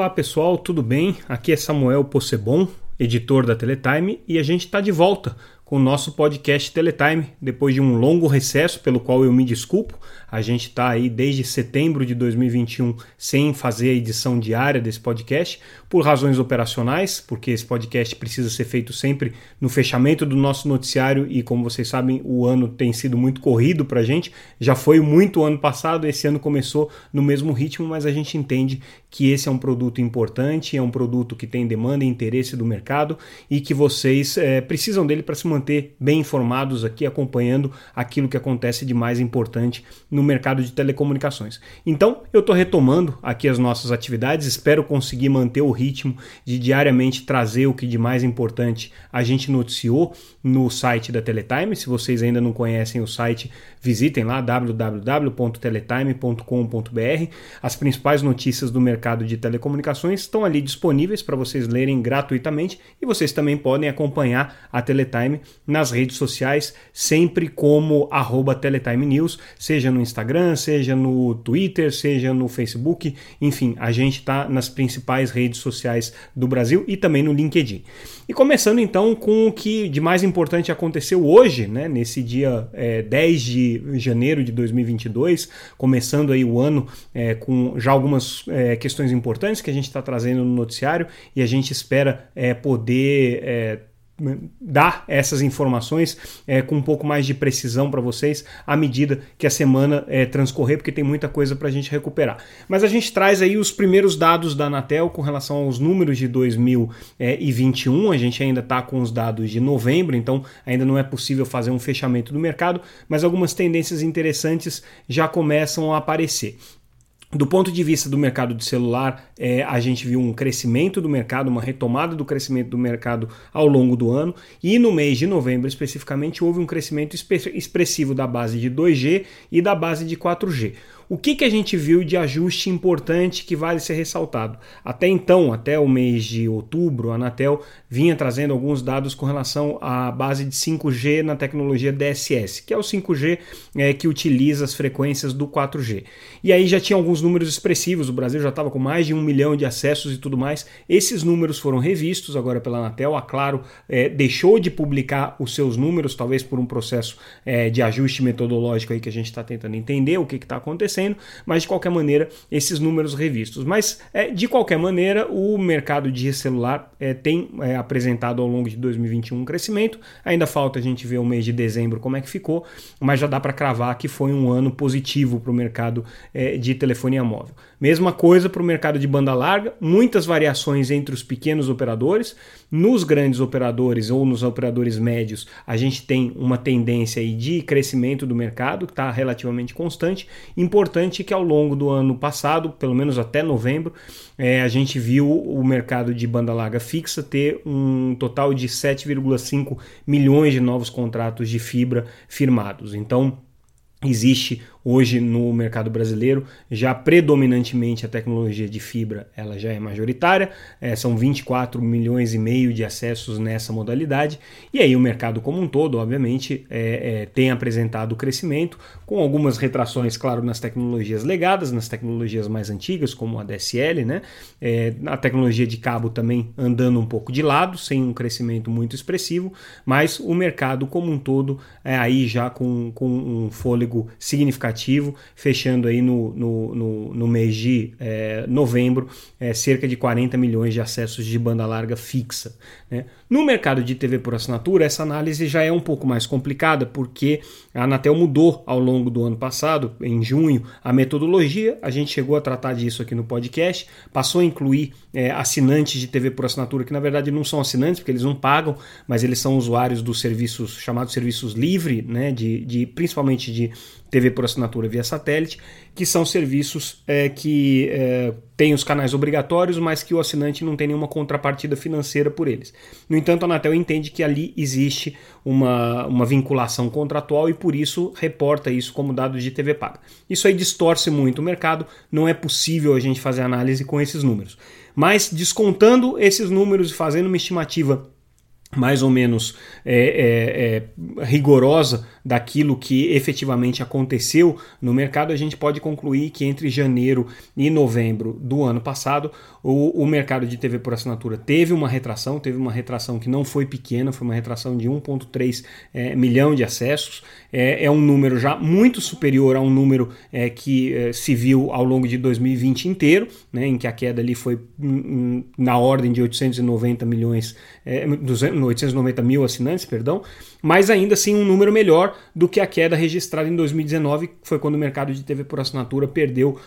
Olá pessoal, tudo bem? Aqui é Samuel Possebon, editor da Teletime, e a gente está de volta com o nosso podcast Teletime, depois de um longo recesso, pelo qual eu me desculpo. A gente está aí desde setembro de 2021 sem fazer a edição diária desse podcast, por razões operacionais, porque esse podcast precisa ser feito sempre no fechamento do nosso noticiário e, como vocês sabem, o ano tem sido muito corrido para a gente. Já foi muito ano passado, esse ano começou no mesmo ritmo, mas a gente entende que esse é um produto importante, é um produto que tem demanda e interesse do mercado e que vocês é, precisam dele para se manter manter bem informados aqui, acompanhando aquilo que acontece de mais importante no mercado de telecomunicações. Então, eu estou retomando aqui as nossas atividades, espero conseguir manter o ritmo de diariamente trazer o que de mais importante a gente noticiou no site da Teletime. Se vocês ainda não conhecem o site, visitem lá www.teletime.com.br. As principais notícias do mercado de telecomunicações estão ali disponíveis para vocês lerem gratuitamente e vocês também podem acompanhar a Teletime nas redes sociais, sempre como arroba Teletime News, seja no Instagram, seja no Twitter, seja no Facebook, enfim, a gente está nas principais redes sociais do Brasil e também no LinkedIn. E começando então com o que de mais importante aconteceu hoje, né, nesse dia é, 10 de janeiro de 2022, começando aí o ano é, com já algumas é, questões importantes que a gente está trazendo no noticiário e a gente espera é, poder é, dar essas informações é, com um pouco mais de precisão para vocês à medida que a semana é, transcorrer, porque tem muita coisa para a gente recuperar. Mas a gente traz aí os primeiros dados da Anatel com relação aos números de 2021. A gente ainda está com os dados de novembro, então ainda não é possível fazer um fechamento do mercado, mas algumas tendências interessantes já começam a aparecer. Do ponto de vista do mercado de celular, é, a gente viu um crescimento do mercado, uma retomada do crescimento do mercado ao longo do ano, e no mês de novembro especificamente houve um crescimento expressivo da base de 2G e da base de 4G. O que, que a gente viu de ajuste importante que vale ser ressaltado? Até então, até o mês de outubro, a Anatel vinha trazendo alguns dados com relação à base de 5G na tecnologia DSS, que é o 5G é, que utiliza as frequências do 4G. E aí já tinha alguns números expressivos, o Brasil já estava com mais de um milhão de acessos e tudo mais. Esses números foram revistos agora pela Anatel. A Claro é, deixou de publicar os seus números, talvez por um processo é, de ajuste metodológico aí que a gente está tentando entender o que está acontecendo acontecendo, mas de qualquer maneira, esses números revistos. Mas é, de qualquer maneira, o mercado de celular é, tem é, apresentado ao longo de 2021 um crescimento. Ainda falta a gente ver o mês de dezembro como é que ficou, mas já dá para cravar que foi um ano positivo para o mercado é, de telefonia móvel. Mesma coisa para o mercado de banda larga, muitas variações entre os pequenos operadores. Nos grandes operadores ou nos operadores médios, a gente tem uma tendência de crescimento do mercado, que está relativamente constante. Importante que ao longo do ano passado, pelo menos até novembro, é, a gente viu o mercado de banda larga fixa ter um total de 7,5 milhões de novos contratos de fibra firmados. Então, existe Hoje no mercado brasileiro, já predominantemente a tecnologia de fibra ela já é majoritária, é, são 24 milhões e meio de acessos nessa modalidade, e aí o mercado como um todo, obviamente, é, é, tem apresentado crescimento, com algumas retrações, claro, nas tecnologias legadas, nas tecnologias mais antigas, como a DSL, né? É, a tecnologia de cabo também andando um pouco de lado, sem um crescimento muito expressivo, mas o mercado como um todo é aí já com, com um fôlego significativo significativo, fechando aí no, no, no, no mês de é, novembro é, cerca de 40 milhões de acessos de banda larga fixa. Né? No mercado de TV por assinatura, essa análise já é um pouco mais complicada, porque a Anatel mudou ao longo do ano passado, em junho, a metodologia. A gente chegou a tratar disso aqui no podcast, passou a incluir é, assinantes de TV por assinatura, que na verdade não são assinantes, porque eles não pagam, mas eles são usuários dos serviços chamados serviços livre, né, de, de principalmente de TV por assinatura via satélite, que são serviços é, que é, têm os canais obrigatórios, mas que o assinante não tem nenhuma contrapartida financeira por eles. No entanto, a Anatel entende que ali existe uma, uma vinculação contratual e por isso reporta isso como dados de TV paga. Isso aí distorce muito o mercado, não é possível a gente fazer análise com esses números. Mas descontando esses números e fazendo uma estimativa mais ou menos é, é, é, rigorosa daquilo que efetivamente aconteceu no mercado, a gente pode concluir que entre janeiro e novembro do ano passado, o, o mercado de TV por assinatura teve uma retração, teve uma retração que não foi pequena, foi uma retração de 1,3 é, milhão de acessos. É, é, um número já muito superior a um número é, que é, se viu ao longo de 2020 inteiro, né, em que a queda ali foi hum, na ordem de 890 milhões, 890 é, mil assinantes, perdão, mas ainda assim um número melhor do que a queda registrada em 2019, que foi quando o mercado de TV por assinatura perdeu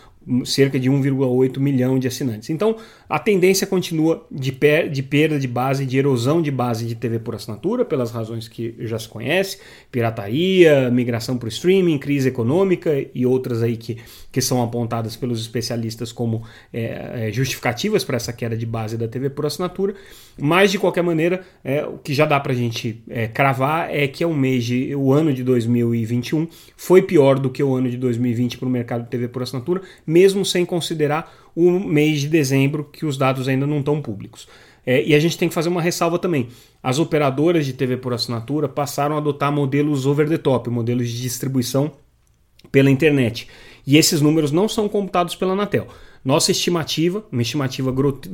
cerca de 1,8 milhão de assinantes. Então, a tendência continua de, per de perda de base, de erosão de base de TV por assinatura, pelas razões que já se conhece, pirataria, migração para o streaming, crise econômica e outras aí que, que são apontadas pelos especialistas como é, justificativas para essa queda de base da TV por assinatura. Mas, de qualquer maneira, é, o que já dá para a gente é, cravar é que é um mês de, o ano de 2021 foi pior do que o ano de 2020 para o mercado de TV por assinatura, mesmo sem considerar o mês de dezembro, que os dados ainda não estão públicos. É, e a gente tem que fazer uma ressalva também. As operadoras de TV por assinatura passaram a adotar modelos over the top, modelos de distribuição pela internet. E esses números não são computados pela Anatel. Nossa estimativa, uma estimativa grote,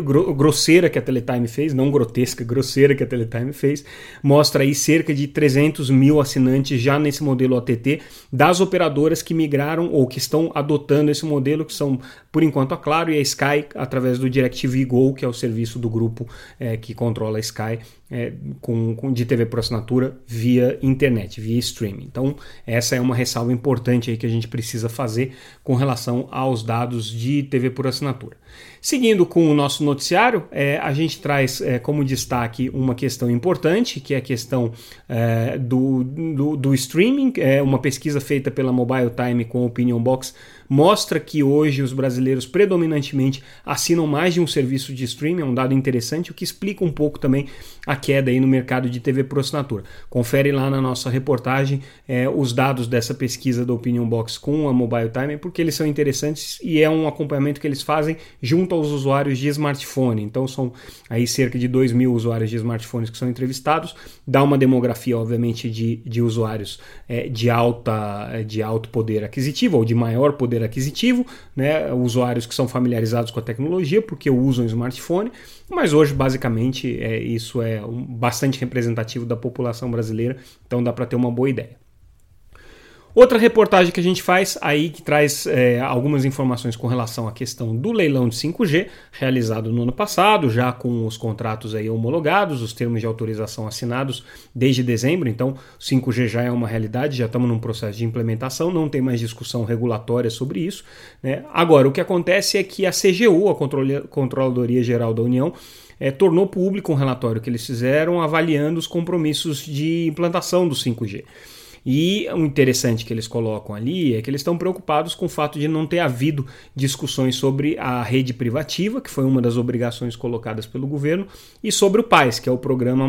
gro, grosseira que a Teletime fez, não grotesca, grosseira que a Teletime fez, mostra aí cerca de 300 mil assinantes já nesse modelo OTT das operadoras que migraram ou que estão adotando esse modelo, que são por enquanto a Claro e a Sky, através do DirecTV Go, que é o serviço do grupo é, que controla a Sky é, com, com, de TV por assinatura via internet, via streaming. Então, essa é uma ressalva importante aí que a gente precisa fazer com relação aos dados de TV por assinatura. Seguindo com o nosso noticiário, é, a gente traz é, como destaque uma questão importante, que é a questão é, do, do, do, streaming. É uma pesquisa feita pela Mobile Time com a Opinion Box mostra que hoje os brasileiros predominantemente assinam mais de um serviço de streaming, é um dado interessante, o que explica um pouco também a queda aí no mercado de TV por assinatura. Confere lá na nossa reportagem é, os dados dessa pesquisa da Opinion Box com a Mobile Time, porque eles são interessantes e é um acompanhamento que eles fazem junto aos usuários de smartphone. Então são aí cerca de 2 mil usuários de smartphones que são entrevistados. Dá uma demografia, obviamente, de, de usuários é, de, alta, é, de alto poder aquisitivo ou de maior poder aquisitivo, né? usuários que são familiarizados com a tecnologia porque usam smartphone. Mas hoje, basicamente, é, isso é um, bastante representativo da população brasileira, então dá para ter uma boa ideia. Outra reportagem que a gente faz aí que traz é, algumas informações com relação à questão do leilão de 5G realizado no ano passado, já com os contratos aí homologados, os termos de autorização assinados desde dezembro. Então, 5G já é uma realidade, já estamos num processo de implementação, não tem mais discussão regulatória sobre isso. Né? Agora, o que acontece é que a CGU, a Controladoria Geral da União, é, tornou público um relatório que eles fizeram avaliando os compromissos de implantação do 5G. E o interessante que eles colocam ali é que eles estão preocupados com o fato de não ter havido discussões sobre a rede privativa, que foi uma das obrigações colocadas pelo governo, e sobre o PAIS, que é o Programa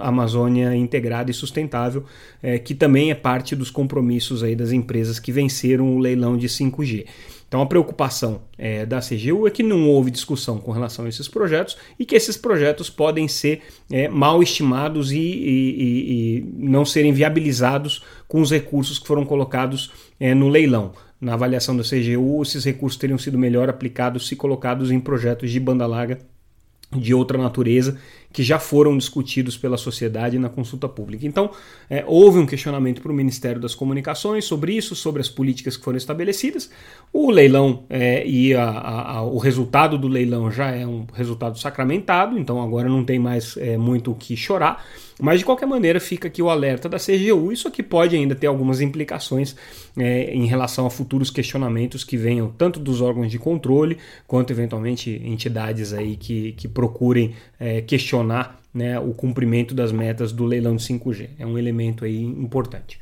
Amazônia Integrada e Sustentável, é, que também é parte dos compromissos aí das empresas que venceram o leilão de 5G. Então a preocupação é, da CGU é que não houve discussão com relação a esses projetos e que esses projetos podem ser é, mal estimados e, e, e, não serem viabilizados com os recursos que foram colocados é, no leilão. Na avaliação da CGU, esses recursos teriam sido melhor aplicados se colocados em projetos de banda larga de outra natureza que já foram discutidos pela sociedade na consulta pública. Então, é, houve um questionamento para o Ministério das Comunicações sobre isso, sobre as políticas que foram estabelecidas. O leilão é, e a, a, o resultado do leilão já é um resultado sacramentado, então agora não tem mais é, muito o que chorar. Mas de qualquer maneira, fica aqui o alerta da CGU. Isso aqui pode ainda ter algumas implicações é, em relação a futuros questionamentos que venham tanto dos órgãos de controle quanto eventualmente entidades aí que, que procurem é, questionar né, o cumprimento das metas do leilão de 5G. É um elemento aí importante.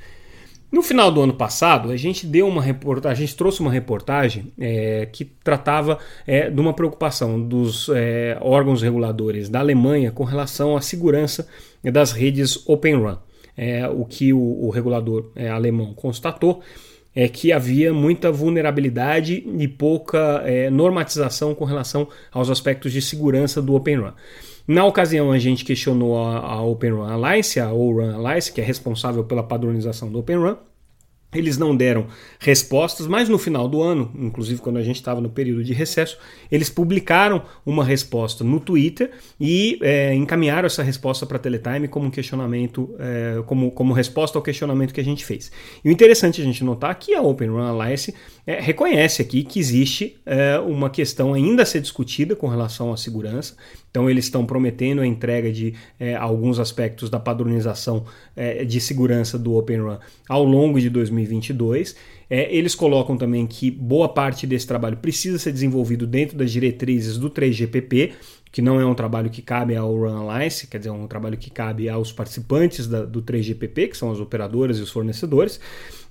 No final do ano passado, a gente deu uma reportagem, a gente trouxe uma reportagem é, que tratava é, de uma preocupação dos é, órgãos reguladores da Alemanha com relação à segurança das redes Open RAN. É, o que o, o regulador é, alemão constatou é que havia muita vulnerabilidade e pouca é, normatização com relação aos aspectos de segurança do Open RAN. Na ocasião, a gente questionou a, a Open Run Alliance, a ORun Alliance, que é responsável pela padronização do Open Run. Eles não deram respostas, mas no final do ano, inclusive quando a gente estava no período de recesso, eles publicaram uma resposta no Twitter e é, encaminharam essa resposta para a Teletime como um questionamento, é, como, como resposta ao questionamento que a gente fez. E o interessante a gente notar que a Open Run Alliance é, reconhece aqui que existe é, uma questão ainda a ser discutida com relação à segurança. Então, eles estão prometendo a entrega de é, alguns aspectos da padronização é, de segurança do Open Run ao longo de 2022. É, eles colocam também que boa parte desse trabalho precisa ser desenvolvido dentro das diretrizes do 3GPP, que não é um trabalho que cabe ao Run Alliance, quer dizer, é um trabalho que cabe aos participantes da, do 3GPP, que são as operadoras e os fornecedores,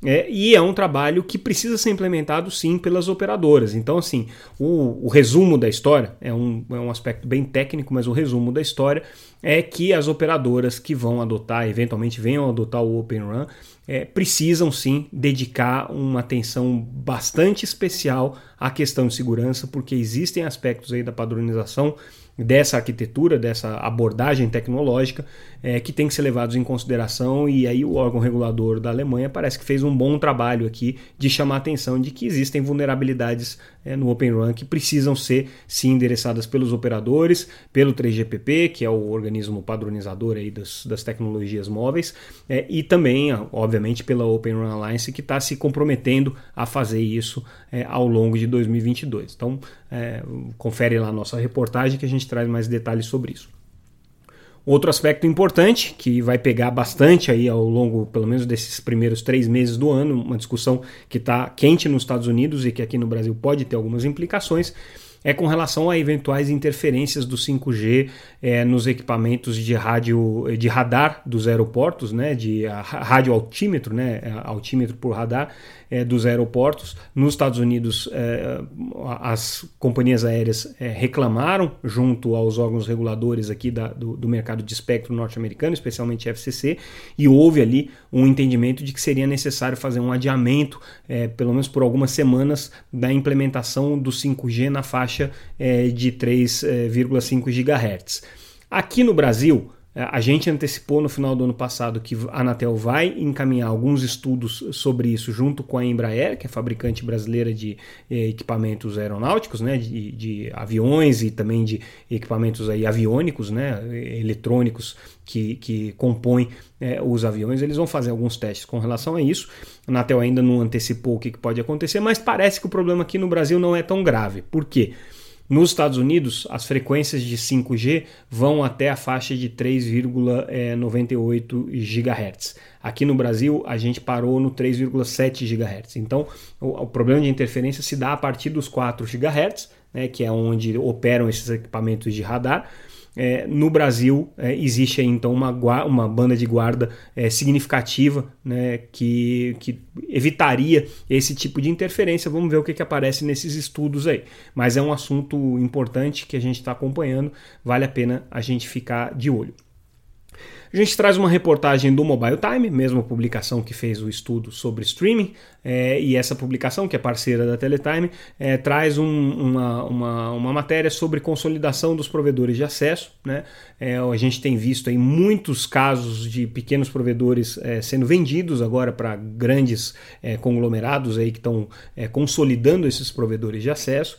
é, e é um trabalho que precisa ser implementado sim pelas operadoras. Então, assim, o, o resumo da história é um, é um aspecto bem técnico, mas o resumo da história é que as operadoras que vão adotar, eventualmente venham adotar o Open Run, é, precisam sim dedicar uma atenção bastante especial à questão de segurança, porque existem aspectos aí da padronização dessa arquitetura, dessa abordagem tecnológica é, que tem que ser levados em consideração e aí o órgão regulador da Alemanha parece que fez um bom trabalho aqui de chamar a atenção de que existem vulnerabilidades é, no Open Run que precisam ser sim endereçadas pelos operadores, pelo 3GPP, que é o organismo padronizador aí das, das tecnologias móveis, é, e também, obviamente, pela Open Run Alliance, que está se comprometendo a fazer isso é, ao longo de 2022. Então, é, confere lá a nossa reportagem que a gente traz mais detalhes sobre isso. Outro aspecto importante, que vai pegar bastante aí ao longo, pelo menos, desses primeiros três meses do ano, uma discussão que está quente nos Estados Unidos e que aqui no Brasil pode ter algumas implicações, é com relação a eventuais interferências do 5G é, nos equipamentos de rádio de radar dos aeroportos, né, de rádio altímetro, né, é, altímetro por radar é, dos aeroportos. Nos Estados Unidos, é, as companhias aéreas é, reclamaram junto aos órgãos reguladores aqui da, do, do mercado de espectro norte-americano, especialmente FCC, e houve ali um entendimento de que seria necessário fazer um adiamento, é, pelo menos por algumas semanas, da implementação do 5G na faixa é, de 3,5 GHz. Aqui no Brasil, a gente antecipou no final do ano passado que a Anatel vai encaminhar alguns estudos sobre isso junto com a Embraer, que é fabricante brasileira de eh, equipamentos aeronáuticos, né, de, de, aviões e também de equipamentos aí aviônicos, né, eletrônicos que, que compõem eh, os aviões. Eles vão fazer alguns testes com relação a isso. A Anatel ainda não antecipou o que, pode acontecer, mas parece que o problema aqui no Brasil não é tão grave. Por quê? Nos Estados Unidos, as frequências de 5G vão até a faixa de 3,98 GHz. Aqui no Brasil, a gente parou no 3,7 GHz. Então, o, o, problema de interferência se dá a partir dos 4 GHz, né, que é onde operam esses equipamentos de radar. É, no Brasil é, existe aí, então uma, uma banda de guarda é, significativa né, que, que evitaria esse tipo de interferência. Vamos ver o que, que aparece nesses estudos aí. Mas é um assunto importante que a gente está acompanhando, vale a pena a gente ficar de olho. A gente traz uma reportagem do Mobile Time, mesma publicação que fez o estudo sobre streaming, é, e essa publicação, que é parceira da Teletime, é, traz um, uma, uma, uma, matéria sobre consolidação dos provedores de acesso. Né? É, a gente tem visto aí muitos casos de pequenos provedores sendo vendidos agora para grandes conglomerados aí que estão consolidando esses provedores de acesso.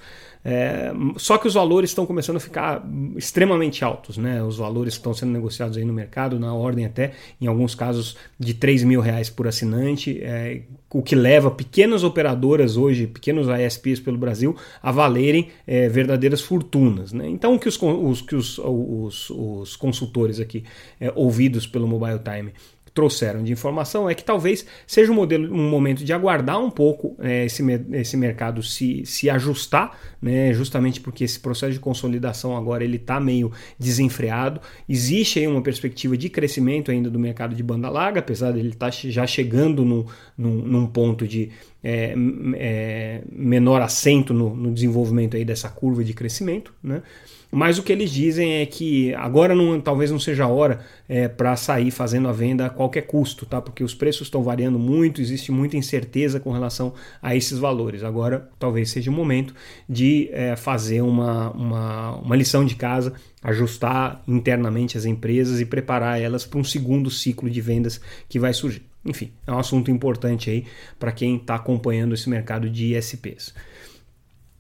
É, só que os valores estão começando a ficar extremamente altos, né? Os valores estão sendo negociados aí no mercado, na ordem até, em alguns casos, de 3 mil reais por assinante, é, o que leva pequenas operadoras hoje, pequenos ISPs pelo Brasil, a valerem é, verdadeiras fortunas. Né? Então, o que os, os, que os, os, os consultores aqui é, ouvidos pelo Mobile Time trouxeram de informação é que talvez seja um, modelo, um momento de aguardar um pouco é, esse, esse mercado se, se ajustar, né, justamente porque esse processo de consolidação agora ele está meio desenfreado. Existe aí uma perspectiva de crescimento ainda do mercado de banda larga, apesar dele estar tá já chegando no, num, num ponto de é, é, menor assento no, no, desenvolvimento aí dessa curva de crescimento, né? Mas o que eles dizem é que agora não, talvez não seja a hora é, para sair fazendo a venda a qualquer custo, tá? Porque os preços estão variando muito, existe muita incerteza com relação a esses valores. Agora talvez seja o momento de é, fazer uma, uma, uma lição de casa, ajustar internamente as empresas e preparar elas para um segundo ciclo de vendas que vai surgir. Enfim, é um assunto importante aí para quem está acompanhando esse mercado de ISPs.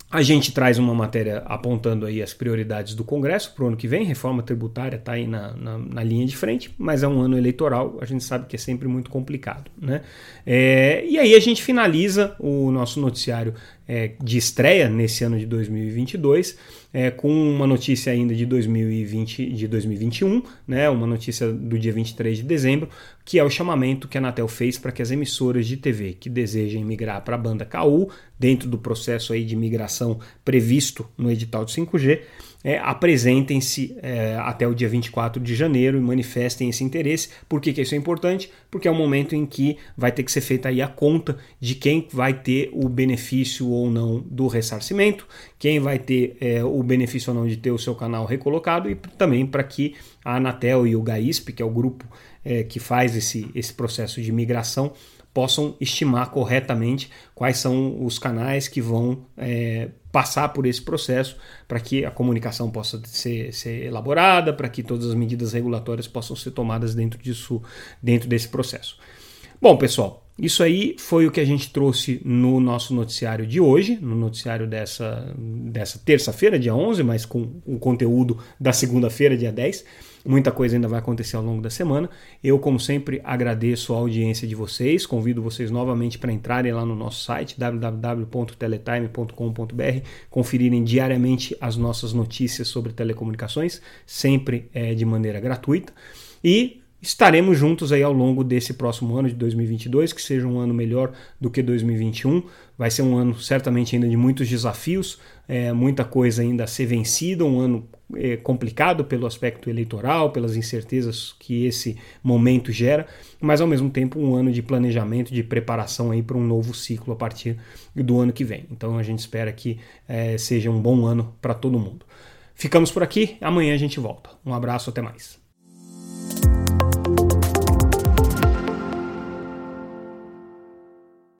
A gente traz uma matéria apontando aí as prioridades do Congresso para o ano que vem. Reforma tributária está aí na, na, na, linha de frente, mas é um ano eleitoral, a gente sabe que é sempre muito complicado. Né? É, e aí a gente finaliza o nosso noticiário é, de estreia nesse ano de 2022, é, com uma notícia ainda de 2020, de 2021, né, uma notícia do dia 23 de dezembro, que é o chamamento que a Anatel fez para que as emissoras de TV que desejem migrar para a banda KU, dentro do processo aí de migração previsto no edital de 5G, é, apresentem-se é, até o dia 24 de janeiro e manifestem esse interesse. Por que, que isso é importante? Porque é o momento em que vai ter que ser feita aí a conta de quem vai ter o benefício ou não do ressarcimento, quem vai ter é, o benefício ou não de ter o seu canal recolocado e também para que a Anatel e o GAISP, que é o grupo é, que faz esse, esse processo de migração, possam estimar corretamente quais são os canais que vão é, passar por esse processo para que a comunicação possa ser, ser elaborada, para que todas as medidas regulatórias possam ser tomadas dentro disso, dentro desse processo. Bom, pessoal, isso aí foi o que a gente trouxe no nosso noticiário de hoje, no noticiário dessa, dessa terça-feira, dia 11, mas com o conteúdo da segunda-feira, dia 10. Muita coisa ainda vai acontecer ao longo da semana. Eu, como sempre, agradeço a audiência de vocês. Convido vocês novamente para entrarem lá no nosso site www.teletime.com.br, conferirem diariamente as nossas notícias sobre telecomunicações, sempre é, de maneira gratuita. E estaremos juntos aí ao longo desse próximo ano de 2022, que seja um ano melhor do que 2021. Vai ser um ano certamente ainda de muitos desafios, é, muita coisa ainda a ser vencida, um ano é, complicado pelo aspecto eleitoral, pelas incertezas que esse momento gera, mas ao mesmo tempo um ano de planejamento, de preparação aí para um novo ciclo a partir do ano que vem. Então a gente espera que é, seja um bom ano para todo mundo. Ficamos por aqui, amanhã a gente volta. Um abraço, até mais.